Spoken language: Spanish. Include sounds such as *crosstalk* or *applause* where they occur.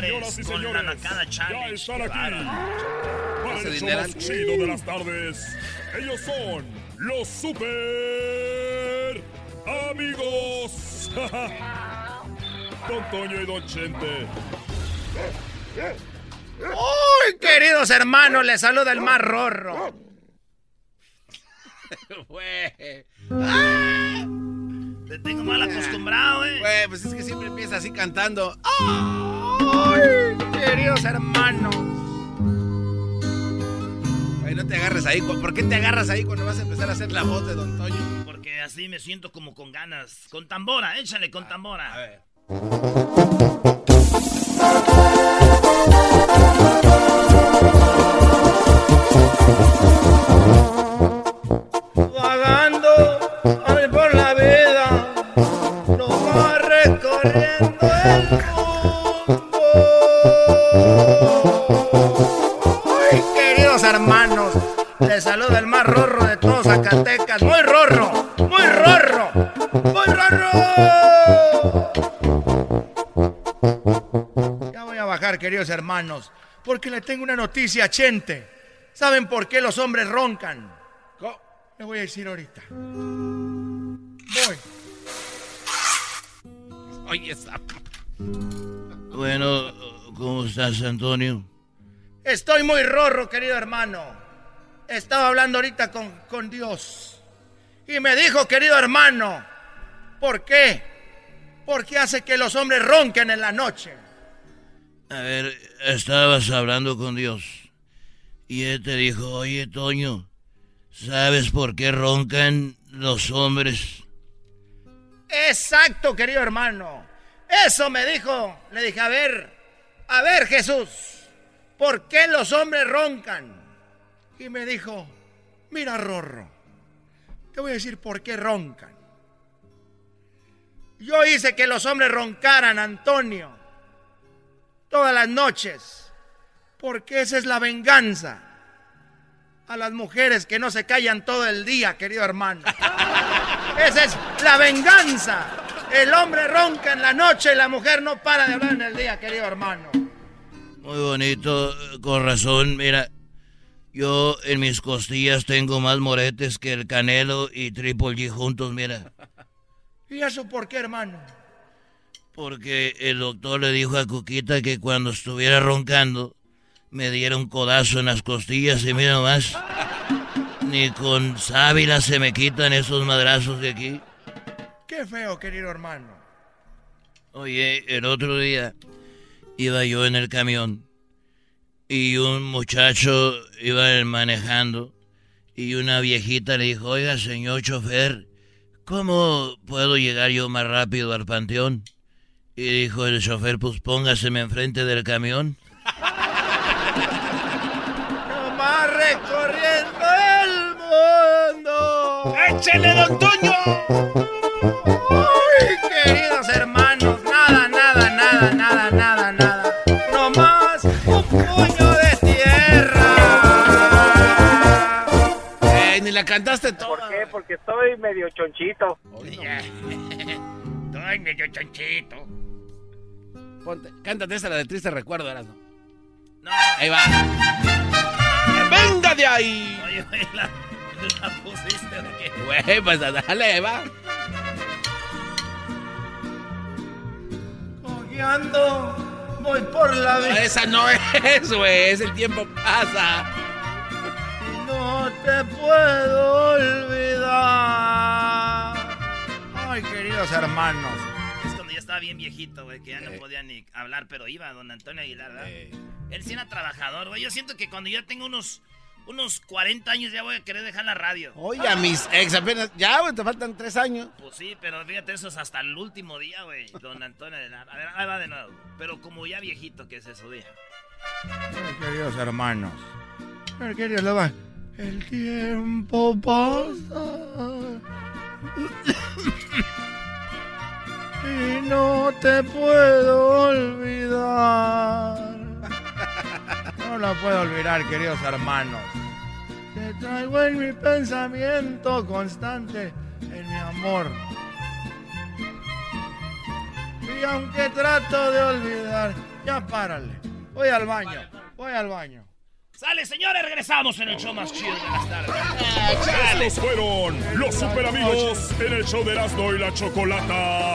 dólares con la Nacada Challenge. Ya están aquí. Para el show más chido de las tardes. Ellos son los super amigos. *laughs* Don Toño y Don Chente. ¡Uy, queridos hermanos! Les saluda el más rorro. *laughs* ¡Ah! Te tengo mal acostumbrado, eh. Güey, pues es que siempre empieza así cantando. ¡Ay, queridos hermanos! Güey, no te agarres ahí. ¿Por qué te agarras ahí cuando vas a empezar a hacer la voz de Don Toño? Porque así me siento como con ganas. Con tambora, échale con tambora. A ver. Queridos hermanos, les saluda el más rorro de todos Zacatecas. Muy rorro, muy rorro, muy rorro. Ya voy a bajar, queridos hermanos, porque le tengo una noticia Chente. ¿Saben por qué los hombres roncan? Le voy a decir ahorita. Voy. Oye, Bueno, ¿cómo estás, Antonio? Estoy muy rorro, querido hermano. Estaba hablando ahorita con, con Dios. Y me dijo, querido hermano, ¿por qué? ¿Por qué hace que los hombres ronquen en la noche? A ver, estabas hablando con Dios. Y él te dijo, oye, Toño, ¿sabes por qué roncan los hombres? Exacto, querido hermano. Eso me dijo. Le dije, a ver, a ver Jesús, ¿por qué los hombres roncan? Y me dijo, mira Rorro, te voy a decir por qué roncan. Yo hice que los hombres roncaran, Antonio, todas las noches, porque esa es la venganza a las mujeres que no se callan todo el día, querido hermano. *laughs* Esa es la venganza. El hombre ronca en la noche y la mujer no para de hablar en el día, querido hermano. Muy bonito, con razón. Mira, yo en mis costillas tengo más moretes que el Canelo y Triple G juntos, mira. ¿Y eso por qué, hermano? Porque el doctor le dijo a Cuquita que cuando estuviera roncando me diera un codazo en las costillas y mira nomás. Ni con sábila se me quitan esos madrazos de aquí. Qué feo, querido hermano. Oye, el otro día iba yo en el camión y un muchacho iba manejando y una viejita le dijo, oiga, señor chofer, ¿cómo puedo llegar yo más rápido al panteón? Y dijo el chofer, pues póngaseme enfrente del camión. *laughs* Nomás recorriendo el mundo. ¡Échele, don Toño! La cantaste toda. ¿Por qué? Porque estoy medio chonchito. *laughs* estoy medio chonchito. Ponte, cántate esa la de triste recuerdo, eras no. Ahí va. ¡Venga de ahí! Oye, oye, la, la pusiste de qué. Güey, pues dale, ahí va. Cojeando, voy por la vida. esa no es, güey, es el tiempo pasa. No te puedo olvidar. Ay, queridos hermanos estaba bien viejito, güey, que ya no podía ni hablar, pero iba don Antonio Aguilar, ¿verdad? Él sí era trabajador, güey. Yo siento que cuando yo tengo unos, unos 40 años ya voy a querer dejar la radio. Oye, a mis ex apenas, ya, güey, te faltan 3 años. Pues sí, pero fíjate, eso es hasta el último día, güey, don Antonio Aguilar. A ver, ahí va de nuevo. Pero como ya viejito que se subía. Ay, queridos hermanos. Queridos, va. El tiempo pasa. y no te puedo olvidar. No la puedo olvidar, queridos hermanos. Te traigo en mi pensamiento constante, en mi amor. Y aunque trato de olvidar, ya párale. Voy al baño, voy al baño. Sale, señores, regresamos en el show más chido de las tardes. Estos fueron los super amigos en el show de Erasmo y la Chocolata.